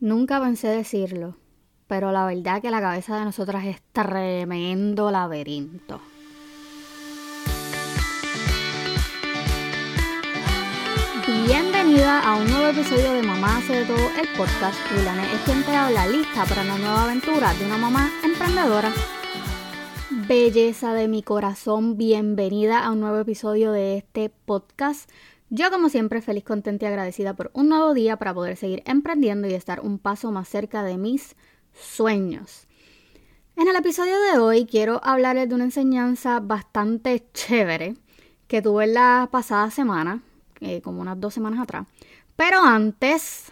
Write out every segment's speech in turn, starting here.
Nunca pensé decirlo, pero la verdad que la cabeza de nosotras es tremendo laberinto. Bienvenida a un nuevo episodio de Mamá hace de todo el podcast. Wilane es quien te habla lista para una nueva aventura de una mamá emprendedora. Belleza de mi corazón, bienvenida a un nuevo episodio de este podcast. Yo como siempre feliz, contenta y agradecida por un nuevo día para poder seguir emprendiendo y estar un paso más cerca de mis sueños. En el episodio de hoy quiero hablarles de una enseñanza bastante chévere que tuve la pasada semana, eh, como unas dos semanas atrás. Pero antes...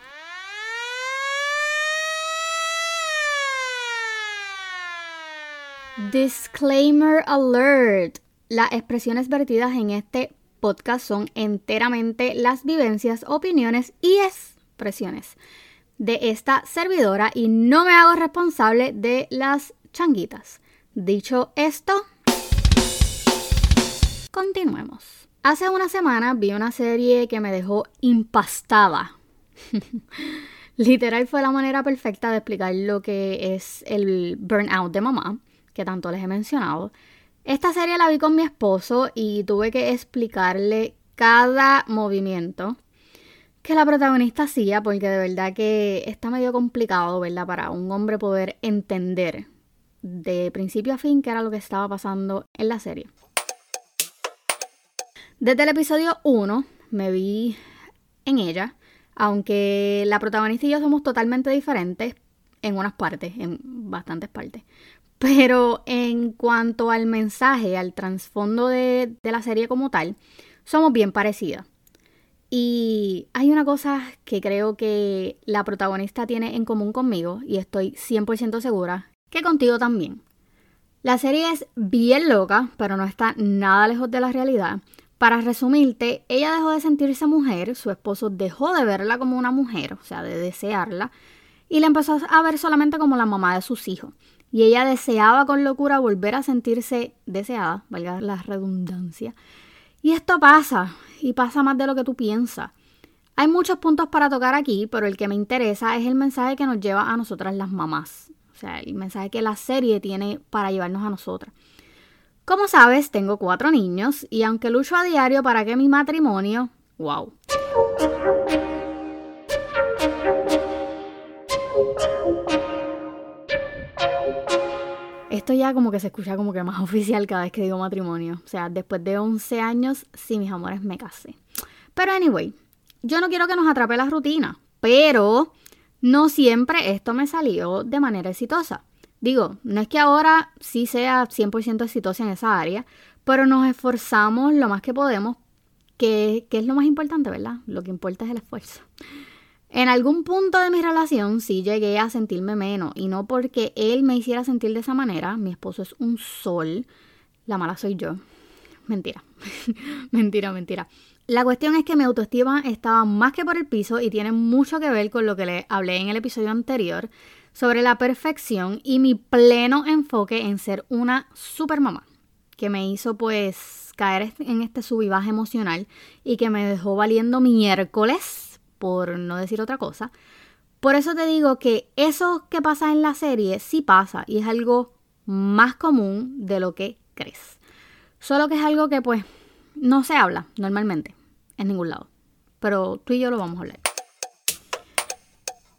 Disclaimer alert. Las expresiones vertidas en este podcast son enteramente las vivencias, opiniones y expresiones de esta servidora y no me hago responsable de las changuitas. Dicho esto, continuemos. Hace una semana vi una serie que me dejó impastada. Literal fue la manera perfecta de explicar lo que es el burnout de mamá, que tanto les he mencionado. Esta serie la vi con mi esposo y tuve que explicarle cada movimiento que la protagonista hacía, porque de verdad que está medio complicado, ¿verdad? Para un hombre poder entender de principio a fin qué era lo que estaba pasando en la serie. Desde el episodio 1 me vi en ella, aunque la protagonista y yo somos totalmente diferentes en unas partes, en bastantes partes. Pero en cuanto al mensaje, al trasfondo de, la serie como tal, somos bien parecidas. Y hay una cosa que creo que la protagonista tiene en común conmigo, y estoy 100% segura que contigo también. La serie es bien loca, pero no está nada lejos de la realidad. Para resumirte, ella dejó de sentirse mujer, su esposo dejó de verla como una mujer, o sea, de desearla, y la empezó a ver solamente como la mamá de sus hijos y ella deseaba con locura volver a sentirse deseada, valga la redundancia. Y esto pasa, y pasa más de lo que tú piensas. Hay muchos puntos para tocar aquí, pero el que me interesa es el mensaje que nos lleva a nosotras las mamás. O sea, el mensaje que la serie tiene para llevarnos a nosotras. Como sabes, tengo cuatro niños y aunque lucho a diario para que mi matrimonio, wow, Esto ya como que se escucha como que más oficial cada vez que digo matrimonio. O sea, después de 11 años, sí, mis amores, me casé. Pero anyway, yo no quiero que nos atrape la rutina, pero no siempre esto me salió de manera exitosa. Digo, no es que ahora sí sea 100% exitosa en esa área, pero nos esforzamos lo más que podemos, que, que es lo más importante, ¿verdad? Lo que importa es el esfuerzo. En algún punto de mi relación sí llegué a sentirme menos y no porque él me hiciera sentir de esa manera, mi esposo es un sol, la mala soy yo. Mentira, mentira, mentira. La cuestión es que mi autoestima estaba más que por el piso y tiene mucho que ver con lo que le hablé en el episodio anterior sobre la perfección y mi pleno enfoque en ser una super mamá, que me hizo pues caer en este sub emocional y que me dejó valiendo miércoles por no decir otra cosa. Por eso te digo que eso que pasa en la serie sí pasa y es algo más común de lo que crees. Solo que es algo que pues no se habla normalmente en ningún lado. Pero tú y yo lo vamos a hablar.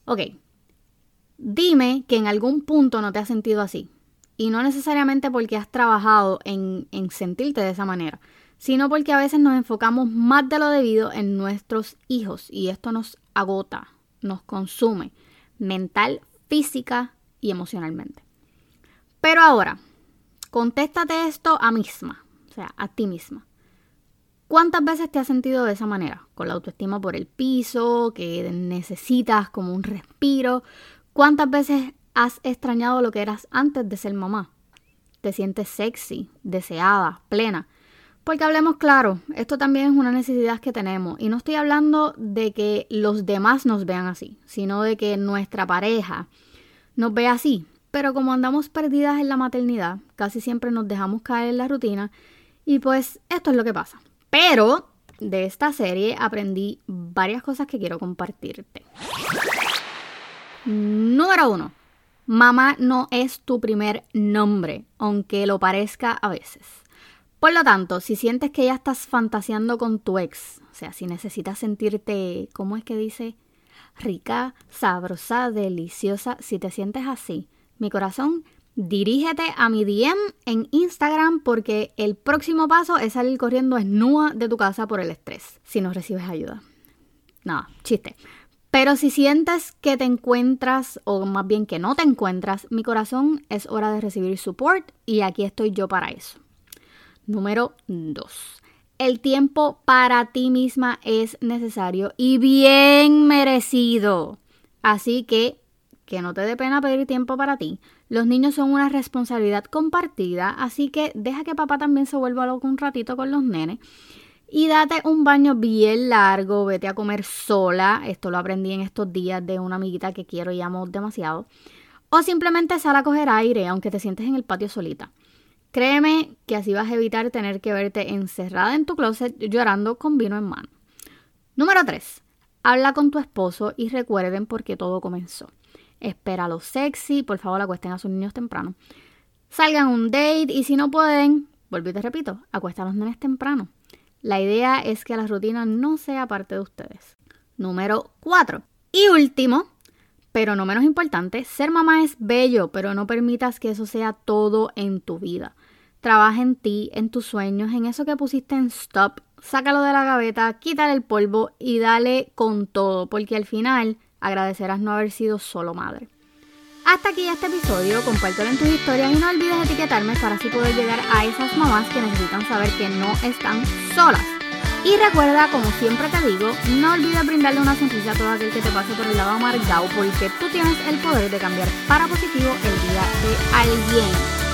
Ok. Dime que en algún punto no te has sentido así. Y no necesariamente porque has trabajado en, en sentirte de esa manera, sino porque a veces nos enfocamos más de lo debido en nuestros hijos y esto nos agota, nos consume mental, física y emocionalmente. Pero ahora, contéstate esto a misma, o sea, a ti misma. ¿Cuántas veces te has sentido de esa manera? Con la autoestima por el piso, que necesitas como un respiro. ¿Cuántas veces has extrañado lo que eras antes de ser mamá? Te sientes sexy, deseada, plena porque hablemos claro, esto también es una necesidad que tenemos. Y no estoy hablando de que los demás nos vean así, sino de que nuestra pareja nos vea así. Pero como andamos perdidas en la maternidad, casi siempre nos dejamos caer en la rutina. Y pues esto es lo que pasa. Pero de esta serie aprendí varias cosas que quiero compartirte. Número uno, mamá no es tu primer nombre, aunque lo parezca a veces. Por lo tanto, si sientes que ya estás fantaseando con tu ex, o sea, si necesitas sentirte, ¿cómo es que dice? Rica, sabrosa, deliciosa, si te sientes así, mi corazón, dirígete a mi DM en Instagram porque el próximo paso es salir corriendo desnuda de tu casa por el estrés, si no recibes ayuda. Nada, chiste. Pero si sientes que te encuentras, o más bien que no te encuentras, mi corazón es hora de recibir support y aquí estoy yo para eso. Número 2. El tiempo para ti misma es necesario y bien merecido. Así que que no te dé pena pedir tiempo para ti. Los niños son una responsabilidad compartida, así que deja que papá también se vuelva loco un ratito con los nenes y date un baño bien largo, vete a comer sola, esto lo aprendí en estos días de una amiguita que quiero y amo demasiado, o simplemente sal a coger aire, aunque te sientes en el patio solita. Créeme que así vas a evitar tener que verte encerrada en tu closet llorando con vino en mano. Número 3. Habla con tu esposo y recuerden por qué todo comenzó. Espera lo sexy, por favor acuesten a sus niños temprano. Salgan un date y si no pueden, volví te repito, acuesta a los nenes temprano. La idea es que la rutina no sea parte de ustedes. Número 4. Y último, pero no menos importante, ser mamá es bello, pero no permitas que eso sea todo en tu vida. Trabaja en ti, en tus sueños, en eso que pusiste en stop, sácalo de la gaveta, quítale el polvo y dale con todo, porque al final agradecerás no haber sido solo madre. Hasta aquí este episodio, compártelo en tus historias y no olvides etiquetarme para así poder llegar a esas mamás que necesitan saber que no están solas. Y recuerda, como siempre te digo, no olvides brindarle una sonrisa a todo aquel que te pase por el lado amargado porque tú tienes el poder de cambiar para positivo el día de alguien.